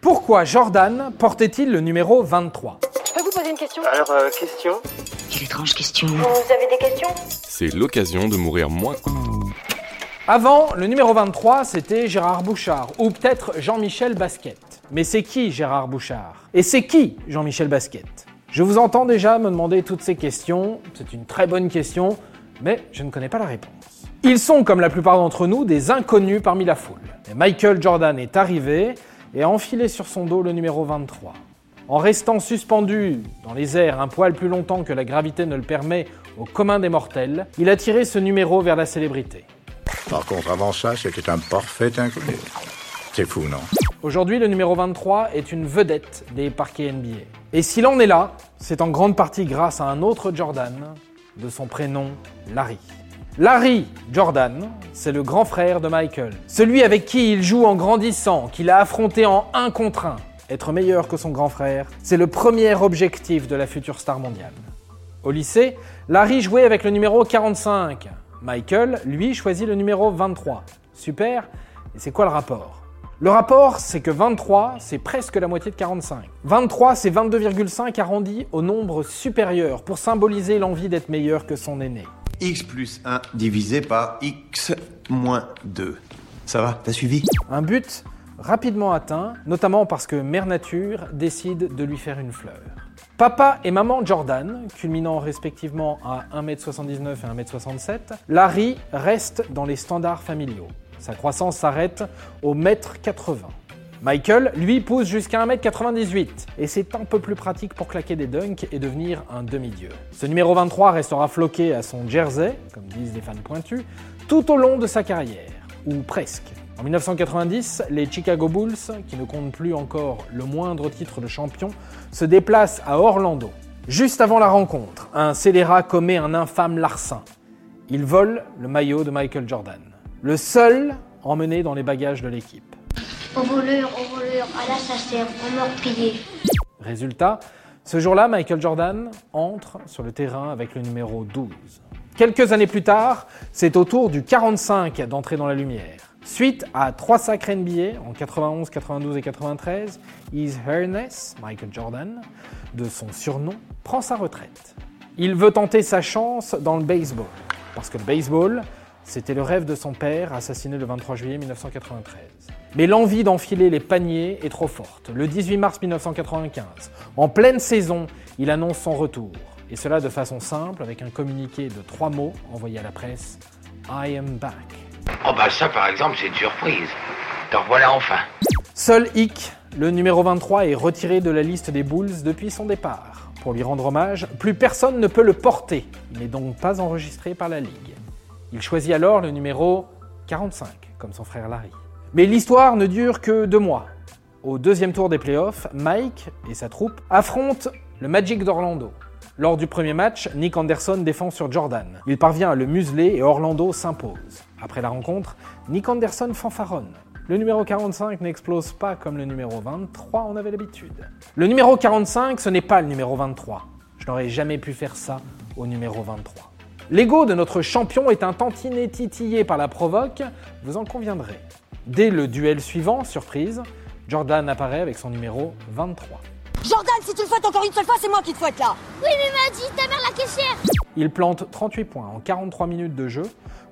Pourquoi Jordan portait-il le numéro 23 Je peux vous poser une question? Alors, euh, question? Quelle étrange question. Vous avez des questions? C'est l'occasion de mourir moins. Avant, le numéro 23, c'était Gérard Bouchard, ou peut-être Jean-Michel Basquet. Mais c'est qui Gérard Bouchard? Et c'est qui Jean-Michel Basquet Je vous entends déjà me demander toutes ces questions, c'est une très bonne question, mais je ne connais pas la réponse. Ils sont, comme la plupart d'entre nous, des inconnus parmi la foule. Et Michael Jordan est arrivé et a enfilé sur son dos le numéro 23. En restant suspendu dans les airs un poil plus longtemps que la gravité ne le permet au commun des mortels, il a tiré ce numéro vers la célébrité. Par contre, avant ça, c'était un parfait inconnu. C'est fou, non? Aujourd'hui, le numéro 23 est une vedette des parquets NBA. Et s'il en est là, c'est en grande partie grâce à un autre Jordan, de son prénom Larry. Larry Jordan, c'est le grand frère de Michael. Celui avec qui il joue en grandissant, qu'il a affronté en un contre un. Être meilleur que son grand frère, c'est le premier objectif de la future star mondiale. Au lycée, Larry jouait avec le numéro 45. Michael, lui, choisit le numéro 23. Super. Et c'est quoi le rapport? Le rapport, c'est que 23, c'est presque la moitié de 45. 23, c'est 22,5 arrondi au nombre supérieur pour symboliser l'envie d'être meilleur que son aîné. X plus 1 divisé par x moins 2. Ça va? T'as suivi? Un but rapidement atteint, notamment parce que Mère Nature décide de lui faire une fleur. Papa et maman Jordan, culminant respectivement à 1m79 et 1m67, Larry reste dans les standards familiaux. Sa croissance s'arrête au mètre 80. Michael, lui, pousse jusqu'à 1m98 et c'est un peu plus pratique pour claquer des dunks et devenir un demi-dieu. Ce numéro 23 restera floqué à son jersey, comme disent les fans pointus, tout au long de sa carrière, ou presque. En 1990, les Chicago Bulls, qui ne comptent plus encore le moindre titre de champion, se déplacent à Orlando. Juste avant la rencontre, un scélérat commet un infâme larcin. Il vole le maillot de Michael Jordan. Le seul emmené dans les bagages de l'équipe. Au voleur, au voleur, à l'assassin, au meurtrier. Résultat, ce jour-là, Michael Jordan entre sur le terrain avec le numéro 12. Quelques années plus tard, c'est au tour du 45 d'entrer dans la lumière. Suite à trois sacres NBA en 91, 92 et 93, His Highness, Michael Jordan, de son surnom, prend sa retraite. Il veut tenter sa chance dans le baseball, parce que le baseball, c'était le rêve de son père, assassiné le 23 juillet 1993. Mais l'envie d'enfiler les paniers est trop forte. Le 18 mars 1995, en pleine saison, il annonce son retour. Et cela de façon simple, avec un communiqué de trois mots envoyé à la presse I am back. Oh bah ça par exemple c'est une surprise. T'en revoilà enfin. Seul Hick, le numéro 23, est retiré de la liste des Bulls depuis son départ. Pour lui rendre hommage, plus personne ne peut le porter. Il n'est donc pas enregistré par la Ligue. Il choisit alors le numéro 45, comme son frère Larry. Mais l'histoire ne dure que deux mois. Au deuxième tour des playoffs, Mike et sa troupe affrontent le Magic d'Orlando. Lors du premier match, Nick Anderson défend sur Jordan. Il parvient à le museler et Orlando s'impose. Après la rencontre, Nick Anderson fanfaronne. Le numéro 45 n'explose pas comme le numéro 23 en avait l'habitude. Le numéro 45, ce n'est pas le numéro 23. Je n'aurais jamais pu faire ça au numéro 23. L'ego de notre champion est un tantinet titillé par la provoque, vous en conviendrez. Dès le duel suivant, surprise, Jordan apparaît avec son numéro 23. Jordan, si tu le fouettes encore une seule fois, c'est moi qui te fouette là Oui, mais m'a dit ta mère la caissière Il plante 38 points en 43 minutes de jeu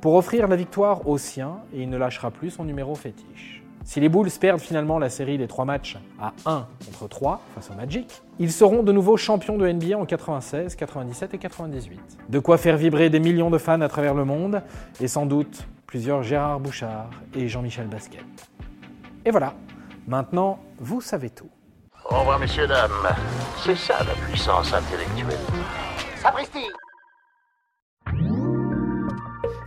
pour offrir la victoire aux siens et il ne lâchera plus son numéro fétiche. Si les Bulls perdent finalement la série des 3 matchs à 1 contre 3 face au Magic, ils seront de nouveau champions de NBA en 96, 97 et 98. De quoi faire vibrer des millions de fans à travers le monde et sans doute plusieurs Gérard Bouchard et Jean-Michel Basquet. Et voilà, maintenant vous savez tout. Au revoir messieurs, dames. C'est ça la puissance intellectuelle. Sapristi